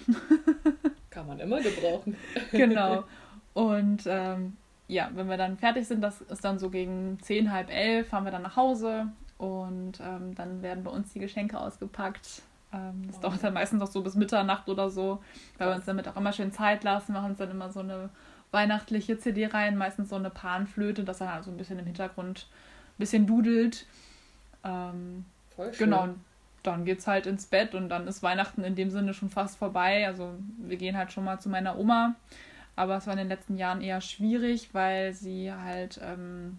Kann man immer gebrauchen. genau. Und ähm, ja, wenn wir dann fertig sind, das ist dann so gegen zehn, halb elf, fahren wir dann nach Hause und ähm, dann werden bei uns die Geschenke ausgepackt. Ähm, das oh. dauert dann meistens auch so bis Mitternacht oder so, weil wir uns damit auch immer schön Zeit lassen, machen uns dann immer so eine weihnachtliche CD rein, meistens so eine Panflöte, dass er halt so ein bisschen im Hintergrund ein bisschen dudelt. Ähm, Voll schön. Genau, dann geht's halt ins Bett und dann ist Weihnachten in dem Sinne schon fast vorbei. Also wir gehen halt schon mal zu meiner Oma, aber es war in den letzten Jahren eher schwierig, weil sie halt ähm,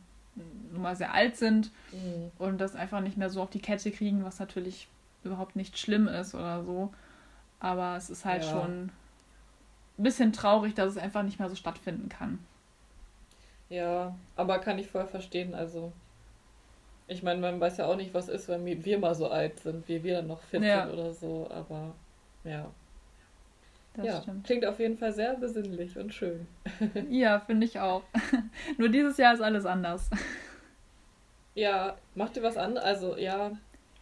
nun mal sehr alt sind mhm. und das einfach nicht mehr so auf die Kette kriegen, was natürlich überhaupt nicht schlimm ist oder so. Aber es ist halt ja. schon ein bisschen traurig, dass es einfach nicht mehr so stattfinden kann. Ja, aber kann ich voll verstehen. Also ich meine, man weiß ja auch nicht, was ist, wenn wir mal so alt sind, wie wir dann noch fit ja. sind oder so, aber ja. Das ja, stimmt. klingt auf jeden Fall sehr besinnlich und schön. ja, finde ich auch. Nur dieses Jahr ist alles anders. Ja, macht ihr was an? Also ja,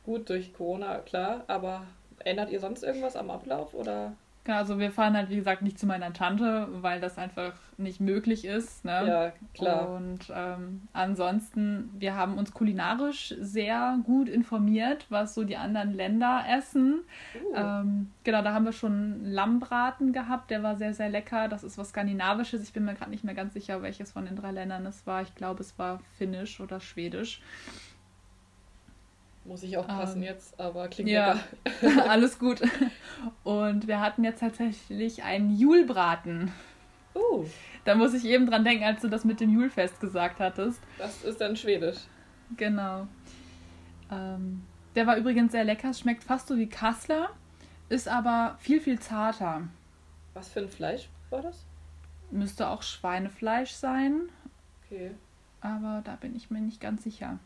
gut durch Corona, klar, aber ändert ihr sonst irgendwas am Ablauf oder? Genau, also wir fahren halt, wie gesagt, nicht zu meiner Tante, weil das einfach nicht möglich ist. Ne? Ja, klar. Und ähm, ansonsten, wir haben uns kulinarisch sehr gut informiert, was so die anderen Länder essen. Uh. Ähm, genau, da haben wir schon Lammbraten gehabt, der war sehr, sehr lecker. Das ist was Skandinavisches. Ich bin mir gerade nicht mehr ganz sicher, welches von den drei Ländern es war. Ich glaube, es war Finnisch oder Schwedisch. Muss ich aufpassen ähm, jetzt, aber klingt ja, lecker. alles gut. Und wir hatten jetzt tatsächlich einen Julbraten. Uh. Da muss ich eben dran denken, als du das mit dem Julfest gesagt hattest. Das ist dann schwedisch. Genau. Ähm, der war übrigens sehr lecker, schmeckt fast so wie Kassler, ist aber viel, viel zarter. Was für ein Fleisch war das? Müsste auch Schweinefleisch sein. Okay. Aber da bin ich mir nicht ganz sicher.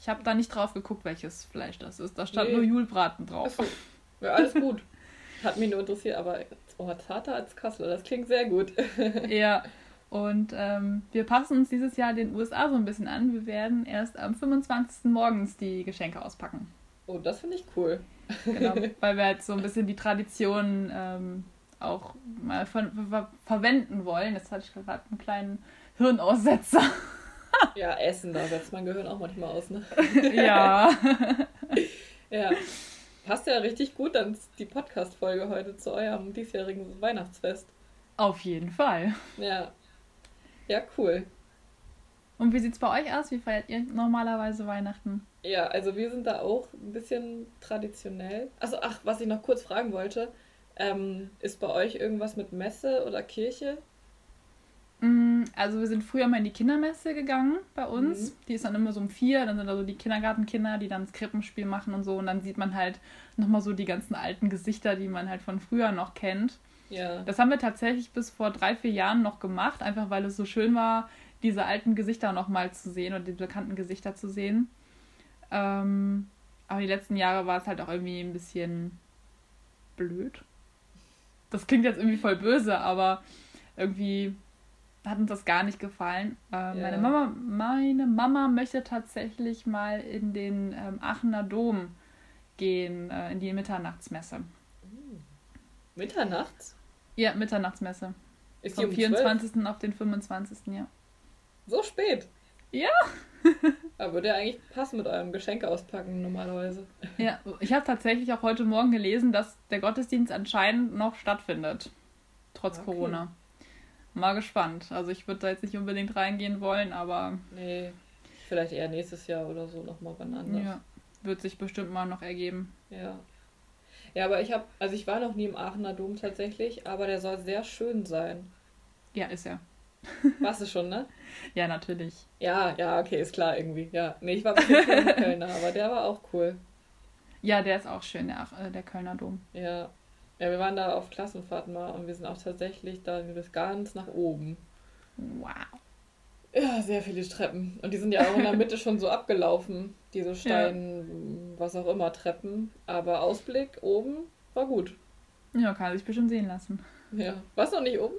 Ich habe da nicht drauf geguckt, welches Fleisch das ist. Da stand nee. nur Julbraten drauf. Achso. Ja, alles gut. Hat mich nur interessiert, aber oh, zarter als Kassel, das klingt sehr gut. ja, und ähm, wir passen uns dieses Jahr den USA so ein bisschen an. Wir werden erst am 25. morgens die Geschenke auspacken. Oh, das finde ich cool. Genau, weil wir halt so ein bisschen die Tradition ähm, auch mal ver ver verwenden wollen. Jetzt hatte ich gerade einen kleinen Hirnaussetzer. Ja, Essen, da setzt mein Gehirn auch manchmal aus, ne? Ja. ja. Passt ja richtig gut dann die Podcast-Folge heute zu eurem diesjährigen Weihnachtsfest. Auf jeden Fall. Ja. Ja, cool. Und wie sieht's bei euch aus? Wie feiert ihr normalerweise Weihnachten? Ja, also wir sind da auch ein bisschen traditionell. Also, ach, was ich noch kurz fragen wollte, ähm, ist bei euch irgendwas mit Messe oder Kirche? Mm, also wir sind früher mal in die Kindermesse gegangen bei uns. Mhm. Die ist dann immer so um vier, dann sind da so die Kindergartenkinder, die dann das Krippenspiel machen und so. Und dann sieht man halt nochmal so die ganzen alten Gesichter, die man halt von früher noch kennt. Ja. Das haben wir tatsächlich bis vor drei, vier Jahren noch gemacht, einfach weil es so schön war, diese alten Gesichter nochmal zu sehen oder die bekannten Gesichter zu sehen. Ähm, aber die letzten Jahre war es halt auch irgendwie ein bisschen blöd. Das klingt jetzt irgendwie voll böse, aber irgendwie hat uns das gar nicht gefallen. Ähm, ja. meine, Mama, meine Mama möchte tatsächlich mal in den ähm, Aachener Dom gehen, äh, in die Mitternachtsmesse. Hm. Mitternachts? Ja, Mitternachtsmesse. Ist Vom um 24. 12? auf den 25. Ja. So spät? Ja. Aber würde ja eigentlich passen mit eurem Geschenke auspacken normalerweise. Ja, ich habe tatsächlich auch heute Morgen gelesen, dass der Gottesdienst anscheinend noch stattfindet. Trotz okay. Corona. Mal gespannt. Also ich würde da jetzt nicht unbedingt reingehen wollen, aber. Nee, vielleicht eher nächstes Jahr oder so nochmal wann anders. Ja, wird sich bestimmt mal noch ergeben. Ja. Ja, aber ich habe, also ich war noch nie im Aachener Dom tatsächlich, aber der soll sehr schön sein. Ja, ist er. Warst du schon, ne? Ja, natürlich. Ja, ja, okay, ist klar irgendwie. Ja, nee, ich war jetzt in Kölner, aber der war auch cool. Ja, der ist auch schön, der, äh, der Kölner Dom. Ja. Ja, wir waren da auf Klassenfahrten mal und wir sind auch tatsächlich da bis ganz nach oben. Wow. Ja, sehr viele Treppen. Und die sind ja auch in der Mitte schon so abgelaufen, diese Stein, ja. was auch immer, Treppen. Aber Ausblick oben war gut. Ja, kann sich bestimmt sehen lassen. Ja. Warst du noch nicht oben?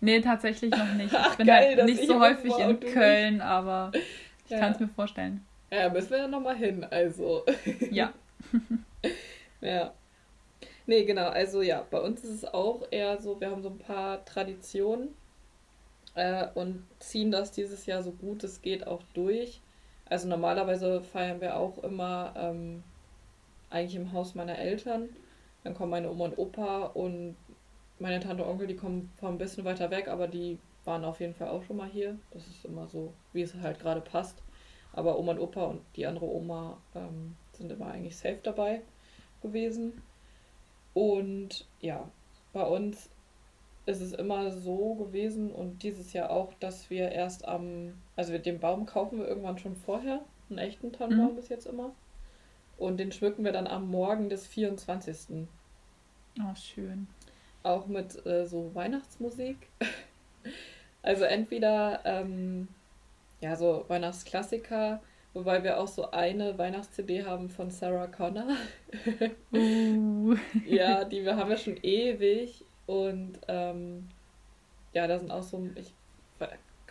Nee, tatsächlich noch nicht. Ich Ach, bin geil, halt nicht so häufig in Köln, nicht. aber ich ja. kann es mir vorstellen. Ja, müssen wir ja nochmal hin, also. Ja. ja. Nee, genau, also ja, bei uns ist es auch eher so, wir haben so ein paar Traditionen äh, und ziehen das dieses Jahr so gut es geht auch durch. Also normalerweise feiern wir auch immer ähm, eigentlich im Haus meiner Eltern. Dann kommen meine Oma und Opa und meine Tante und Onkel, die kommen von ein bisschen weiter weg, aber die waren auf jeden Fall auch schon mal hier. Das ist immer so, wie es halt gerade passt. Aber Oma und Opa und die andere Oma ähm, sind immer eigentlich safe dabei gewesen. Und ja, bei uns ist es immer so gewesen und dieses Jahr auch, dass wir erst am, also den Baum kaufen wir irgendwann schon vorher, einen echten Tannenbaum mhm. bis jetzt immer. Und den schmücken wir dann am Morgen des 24. Oh, schön auch mit äh, so Weihnachtsmusik. also entweder ähm, ja so Weihnachtsklassiker, wobei wir auch so eine Weihnachts-CD haben von Sarah Connor. uh. ja, die wir haben ja schon ewig und ähm, ja, da sind auch so ich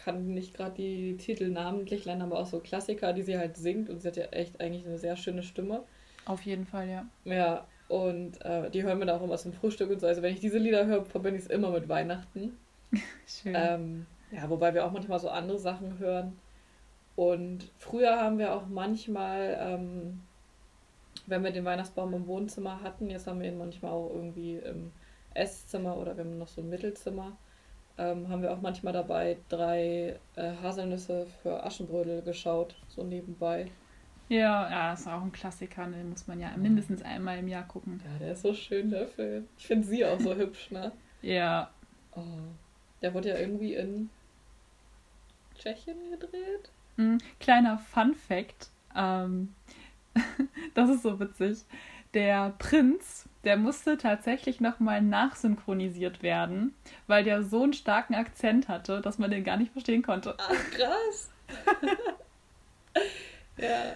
kann nicht gerade die Titel namentlich lernen, aber auch so Klassiker, die sie halt singt und sie hat ja echt eigentlich eine sehr schöne Stimme. Auf jeden Fall, ja. Ja, und äh, die hören wir dann auch immer zum Frühstück und so. Also wenn ich diese Lieder höre, verbinde ich es immer mit Weihnachten. Schön. Ähm, ja, wobei wir auch manchmal so andere Sachen hören. Und früher haben wir auch manchmal, ähm, wenn wir den Weihnachtsbaum im Wohnzimmer hatten, jetzt haben wir ihn manchmal auch irgendwie im Esszimmer oder wir haben noch so ein Mittelzimmer, ähm, haben wir auch manchmal dabei drei äh, Haselnüsse für Aschenbrödel geschaut, so nebenbei. Ja, ja, das ist auch ein Klassiker, den muss man ja mindestens einmal im Jahr gucken. Ja, der ist so schön, der Film. Ich finde sie auch so hübsch, ne? Ja. Oh. Der wurde ja irgendwie in Tschechien gedreht. Kleiner Fun Fact. Ähm, das ist so witzig. Der Prinz, der musste tatsächlich nochmal nachsynchronisiert werden, weil der so einen starken Akzent hatte, dass man den gar nicht verstehen konnte. Ach, krass. ja.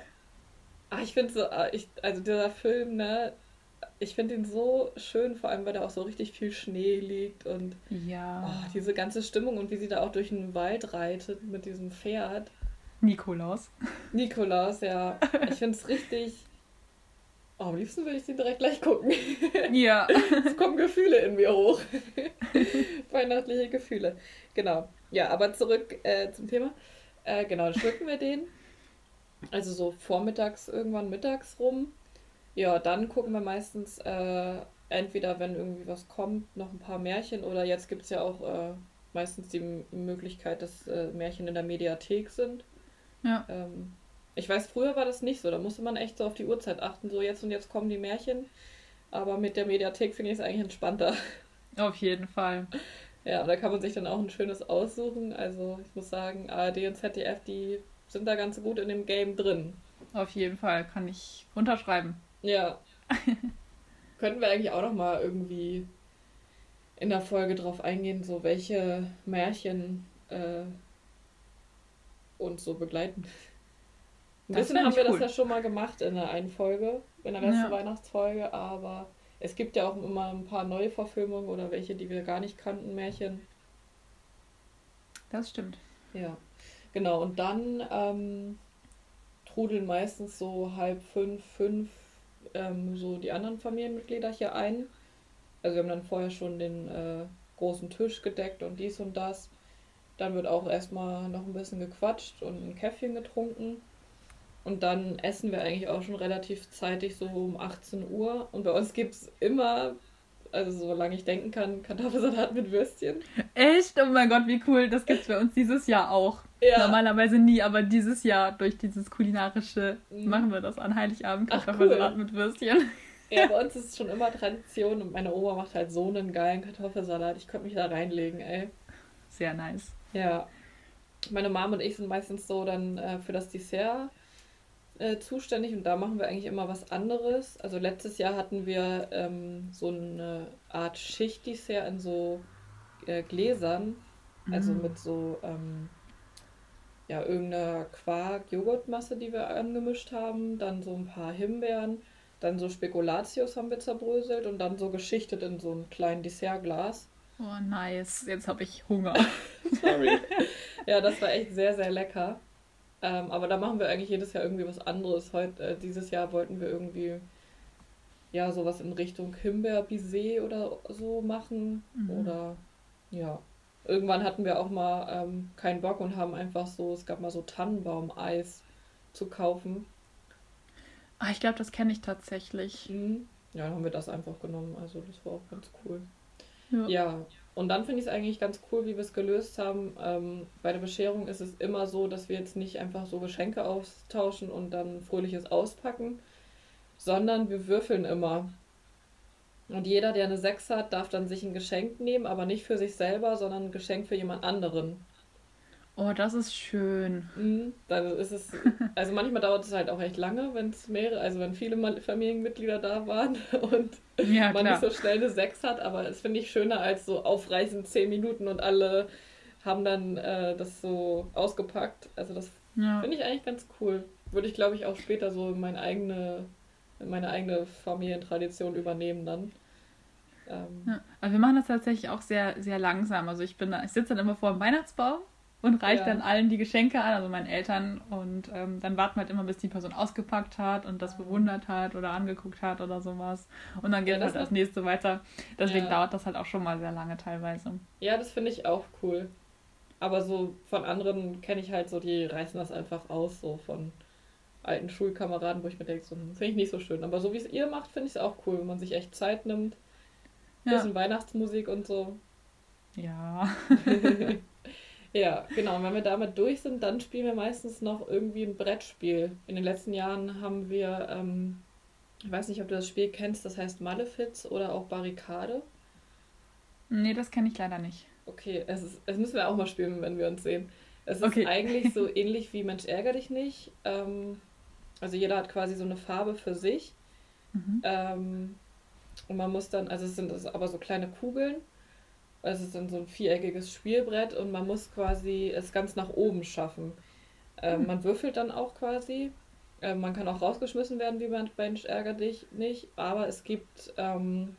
Ach, ich finde so, ah, ich, also dieser Film, ne, ich finde ihn so schön, vor allem weil da auch so richtig viel Schnee liegt und ja. Oh, diese ganze Stimmung und wie sie da auch durch den Wald reitet mit diesem Pferd. Nikolaus. Nikolaus, ja. Ich finde es richtig. Oh, am liebsten würde ich den direkt gleich gucken. Ja. es kommen Gefühle in mir hoch. Weihnachtliche Gefühle. Genau. Ja, aber zurück äh, zum Thema. Äh, genau, dann schmücken wir den. Also so vormittags, irgendwann mittags rum. Ja, dann gucken wir meistens äh, entweder, wenn irgendwie was kommt, noch ein paar Märchen oder jetzt gibt es ja auch äh, meistens die Möglichkeit, dass äh, Märchen in der Mediathek sind. Ja. Ähm, ich weiß, früher war das nicht so. Da musste man echt so auf die Uhrzeit achten. So jetzt und jetzt kommen die Märchen. Aber mit der Mediathek finde ich es eigentlich entspannter. Auf jeden Fall. Ja, da kann man sich dann auch ein schönes aussuchen. Also ich muss sagen, ARD und ZDF, die sind da ganz gut in dem Game drin. Auf jeden Fall, kann ich unterschreiben. Ja. Könnten wir eigentlich auch noch mal irgendwie in der Folge drauf eingehen, so welche Märchen äh, uns so begleiten. Ein das bisschen haben wir cool. das ja schon mal gemacht in der einen Folge, in der letzten ja. Weihnachtsfolge, aber es gibt ja auch immer ein paar neue Verfilmungen oder welche, die wir gar nicht kannten, Märchen. Das stimmt. Ja. Genau, und dann ähm, trudeln meistens so halb fünf, fünf ähm, so die anderen Familienmitglieder hier ein. Also wir haben dann vorher schon den äh, großen Tisch gedeckt und dies und das. Dann wird auch erstmal noch ein bisschen gequatscht und ein Käffchen getrunken. Und dann essen wir eigentlich auch schon relativ zeitig, so um 18 Uhr. Und bei uns gibt es immer, also solange ich denken kann, Kartoffelsalat mit Würstchen. Echt? Oh mein Gott, wie cool. Das gibt es bei uns dieses Jahr auch. Ja. Normalerweise nie, aber dieses Jahr durch dieses kulinarische mhm. machen wir das an Heiligabend Kartoffelsalat cool. mit Würstchen. Ja, bei uns ist es schon immer Tradition und meine Oma macht halt so einen geilen Kartoffelsalat. Ich könnte mich da reinlegen, ey. Sehr nice. Ja. Meine Mom und ich sind meistens so dann äh, für das Dessert äh, zuständig und da machen wir eigentlich immer was anderes. Also letztes Jahr hatten wir ähm, so eine Art Schichtdessert in so äh, Gläsern, also mhm. mit so ähm, ja irgendeiner Quark-Joghurtmasse, die wir angemischt haben, dann so ein paar Himbeeren, dann so Spekulatius haben wir zerbröselt und dann so geschichtet in so ein kleinen Dessertglas. Oh, nice. Jetzt habe ich Hunger. Sorry. ja, das war echt sehr, sehr lecker. Ähm, aber da machen wir eigentlich jedes Jahr irgendwie was anderes. Heute, äh, dieses Jahr wollten wir irgendwie ja sowas in Richtung Himbeer-Bisee oder so machen. Mhm. Oder ja. Irgendwann hatten wir auch mal ähm, keinen Bock und haben einfach so, es gab mal so Tannenbaum-Eis zu kaufen. Ah, ich glaube, das kenne ich tatsächlich. Mhm. Ja, dann haben wir das einfach genommen. Also das war auch ganz cool. Ja. ja. Und dann finde ich es eigentlich ganz cool, wie wir es gelöst haben. Ähm, bei der Bescherung ist es immer so, dass wir jetzt nicht einfach so Geschenke austauschen und dann fröhliches auspacken, sondern wir würfeln immer. Und jeder, der eine 6 hat, darf dann sich ein Geschenk nehmen, aber nicht für sich selber, sondern ein Geschenk für jemand anderen. Oh, das ist schön. Mhm, dann ist es, also manchmal dauert es halt auch echt lange, wenn es mehrere, also wenn viele Familienmitglieder da waren und ja, man nicht so schnell eine Sechs hat, aber es finde ich schöner als so aufreißend zehn Minuten und alle haben dann äh, das so ausgepackt. Also das ja. finde ich eigentlich ganz cool. Würde ich, glaube ich, auch später so meine eigene, meine eigene Familientradition übernehmen dann. Ähm, ja. Aber wir machen das tatsächlich auch sehr, sehr langsam. Also ich bin, ich sitze dann immer vor dem Weihnachtsbaum und reicht ja. dann allen die Geschenke an, also meinen Eltern. Und ähm, dann warten wir halt immer, bis die Person ausgepackt hat und das bewundert hat oder angeguckt hat oder sowas. Und dann geht ja, halt das nächste weiter. Deswegen ja. dauert das halt auch schon mal sehr lange teilweise. Ja, das finde ich auch cool. Aber so von anderen kenne ich halt so, die reißen das einfach aus, so von alten Schulkameraden, wo ich mir denke, so, hm, finde ich nicht so schön. Aber so wie es ihr macht, finde ich es auch cool, wenn man sich echt Zeit nimmt. Bisschen Weihnachtsmusik und so. Ja. Ja, genau. Und wenn wir damit durch sind, dann spielen wir meistens noch irgendwie ein Brettspiel. In den letzten Jahren haben wir, ähm, ich weiß nicht, ob du das Spiel kennst, das heißt Malefiz oder auch Barrikade. Nee, das kenne ich leider nicht. Okay, es, ist, es müssen wir auch mal spielen, wenn wir uns sehen. Es okay. ist eigentlich so ähnlich wie Mensch ärger dich nicht. Ähm, also jeder hat quasi so eine Farbe für sich. Mhm. Ähm, und man muss dann, also es sind aber so kleine Kugeln es ist dann so ein viereckiges Spielbrett und man muss quasi es ganz nach oben schaffen. Ähm, mhm. Man würfelt dann auch quasi. Äh, man kann auch rausgeschmissen werden, wie man Mensch ärger dich nicht. Aber es gibt ähm,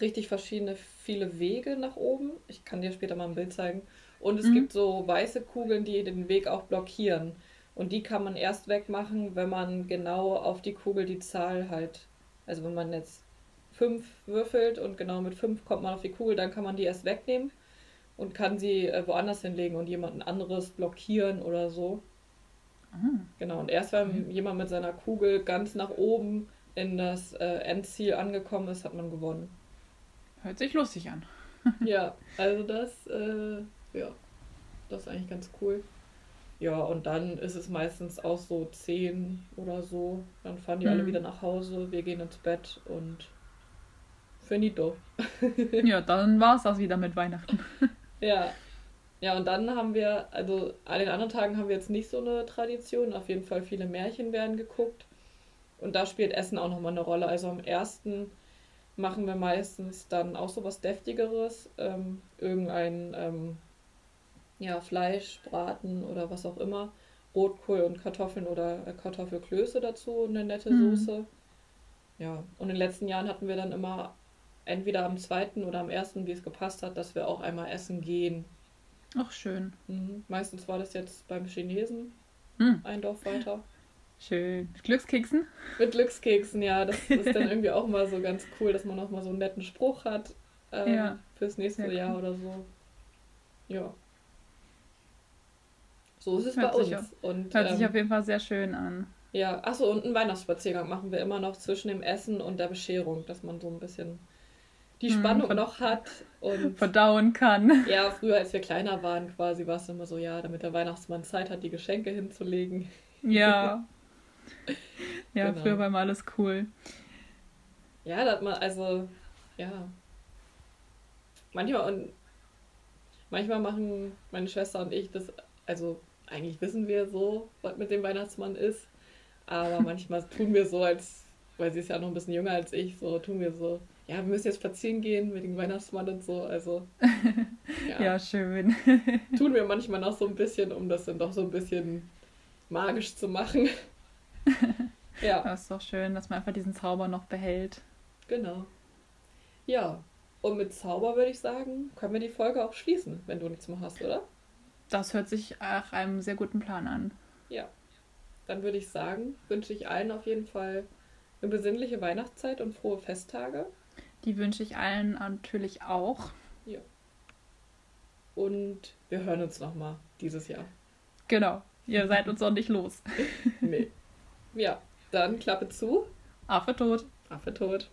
richtig verschiedene, viele Wege nach oben. Ich kann dir später mal ein Bild zeigen. Und es mhm. gibt so weiße Kugeln, die den Weg auch blockieren. Und die kann man erst wegmachen, wenn man genau auf die Kugel die Zahl halt. Also wenn man jetzt fünf würfelt und genau mit fünf kommt man auf die Kugel, dann kann man die erst wegnehmen und kann sie äh, woanders hinlegen und jemanden anderes blockieren oder so. Ah. Genau, und erst wenn mhm. jemand mit seiner Kugel ganz nach oben in das äh, Endziel angekommen ist, hat man gewonnen. Hört sich lustig an. ja, also das, äh, ja, das ist eigentlich ganz cool. Ja, und dann ist es meistens auch so zehn oder so. Dann fahren die mhm. alle wieder nach Hause, wir gehen ins Bett und Finito. ja, dann war es das wieder mit Weihnachten. ja. Ja, und dann haben wir, also an den anderen Tagen haben wir jetzt nicht so eine Tradition. Auf jeden Fall viele Märchen werden geguckt. Und da spielt Essen auch nochmal eine Rolle. Also am ersten machen wir meistens dann auch so was Deftigeres. Ähm, irgendein ähm, ja, Fleisch, Braten oder was auch immer. Rotkohl und Kartoffeln oder äh, Kartoffelklöße dazu, eine nette mhm. Soße. Ja, und in den letzten Jahren hatten wir dann immer entweder am zweiten oder am ersten, wie es gepasst hat, dass wir auch einmal essen gehen. Ach, schön. Mhm. Meistens war das jetzt beim Chinesen, mhm. ein Dorf weiter. Schön. Mit Glückskeksen? Mit Glückskeksen, ja. Das ist dann irgendwie auch mal so ganz cool, dass man auch mal so einen netten Spruch hat ähm, ja. fürs nächste Jahr cool. oder so. Ja. So ist es Hört bei sich uns. Und, Hört sich ähm, auf jeden Fall sehr schön an. Ja, achso, und einen Weihnachtsspaziergang machen wir immer noch zwischen dem Essen und der Bescherung, dass man so ein bisschen die Hm, Spannung von- noch hat. Und Verdauen kann. ja, früher, als wir kleiner waren, quasi war es immer so, ja, damit der Weihnachtsmann Zeit hat, die Geschenke hinzulegen. Ja. Ja, Genau. früher war immer alles cool. Ja, da hat man, also, ja. Manchmal und manchmal machen meine Schwester und ich das, also eigentlich wissen wir so, was mit dem Weihnachtsmann ist. Aber manchmal tun wir so, als, weil sie ist ja noch ein bisschen jünger als ich, so tun wir so, ja, wir müssen jetzt spazieren gehen mit dem Weihnachtsmann und so. Also, ja, Ja, schön. tun wir manchmal noch so ein bisschen, um das dann doch so ein bisschen magisch zu machen. ja. Das ist doch schön, dass man einfach diesen Zauber noch behält. Genau. Ja, und mit Zauber würde ich sagen, können wir die Folge auch schließen, wenn du nichts mehr hast, oder? Das hört sich nach einem sehr guten Plan an. Ja. Dann würde ich sagen, wünsche ich allen auf jeden Fall eine besinnliche Weihnachtszeit und frohe Festtage. Die wünsche ich allen natürlich auch. Und wir hören uns nochmal dieses Jahr. Genau. Ihr seid uns noch nicht los. Nee. ja, dann Klappe zu. Affe tot. Affe tot.